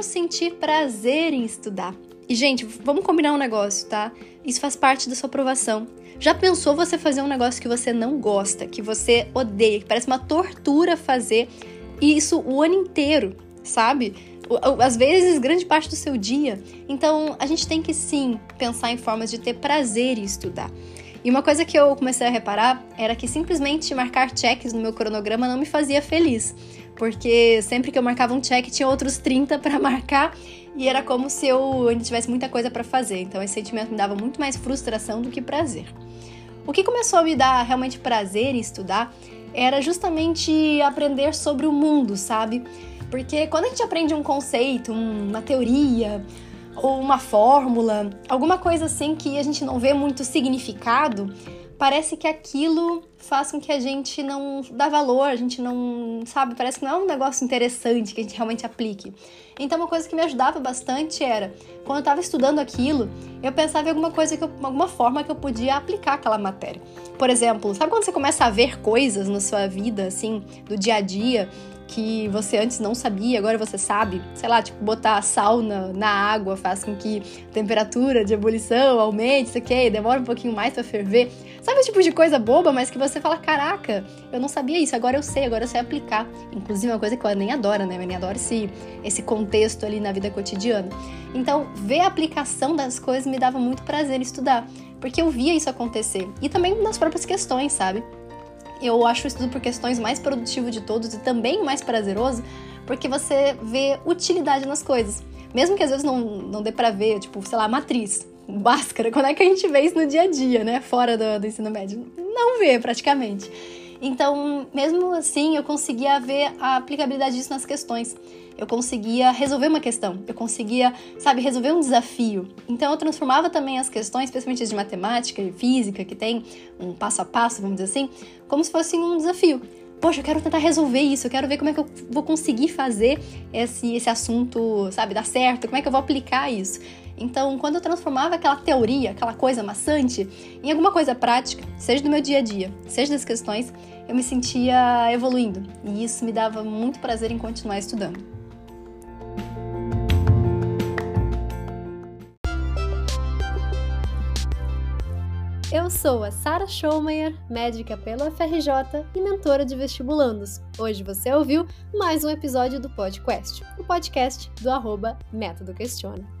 Como sentir prazer em estudar? E, gente, vamos combinar um negócio, tá? Isso faz parte da sua aprovação. Já pensou você fazer um negócio que você não gosta, que você odeia, que parece uma tortura fazer, e isso o ano inteiro, sabe? Às vezes, grande parte do seu dia. Então, a gente tem que sim pensar em formas de ter prazer em estudar. E uma coisa que eu comecei a reparar era que simplesmente marcar checks no meu cronograma não me fazia feliz, porque sempre que eu marcava um check tinha outros 30 para marcar e era como se eu ainda tivesse muita coisa para fazer. Então esse sentimento me dava muito mais frustração do que prazer. O que começou a me dar realmente prazer em estudar era justamente aprender sobre o mundo, sabe? Porque quando a gente aprende um conceito, uma teoria, ou uma fórmula, alguma coisa assim que a gente não vê muito significado, parece que aquilo faz com que a gente não dá valor, a gente não, sabe, parece que não é um negócio interessante que a gente realmente aplique. Então uma coisa que me ajudava bastante era, quando eu estava estudando aquilo, eu pensava em alguma coisa que eu, alguma forma que eu podia aplicar aquela matéria. Por exemplo, sabe quando você começa a ver coisas na sua vida assim, do dia a dia, que você antes não sabia, agora você sabe. Sei lá, tipo, botar sal na, água faz com que a temperatura de ebulição aumente, isso aqui, demora um pouquinho mais para ferver. O tipo de coisa boba, mas que você fala, caraca, eu não sabia isso, agora eu sei, agora eu sei aplicar. Inclusive, uma coisa que eu nem adoro, né? Eu nem adoro esse, esse contexto ali na vida cotidiana. Então, ver a aplicação das coisas me dava muito prazer estudar, porque eu via isso acontecer. E também nas próprias questões, sabe? Eu acho o estudo por questões mais produtivo de todos e também mais prazeroso, porque você vê utilidade nas coisas. Mesmo que às vezes não, não dê pra ver, tipo, sei lá, matriz, báscara, quando é que a gente vê isso no dia a dia, né? Fora do, do ensino médio? Não vê, praticamente. Então, mesmo assim, eu conseguia ver a aplicabilidade disso nas questões. Eu conseguia resolver uma questão, eu conseguia, sabe, resolver um desafio. Então, eu transformava também as questões, especialmente as de matemática e física, que tem um passo a passo, vamos dizer assim, como se fosse um desafio. Poxa, eu quero tentar resolver isso, eu quero ver como é que eu vou conseguir fazer esse, esse assunto, sabe, dar certo, como é que eu vou aplicar isso. Então, quando eu transformava aquela teoria, aquela coisa maçante, em alguma coisa prática, seja do meu dia a dia, seja das questões, eu me sentia evoluindo. E isso me dava muito prazer em continuar estudando. Eu sou a Sara Schomayer, médica pelo FRJ e mentora de vestibulandos. Hoje você ouviu mais um episódio do podcast, o podcast do arroba Método Questiona.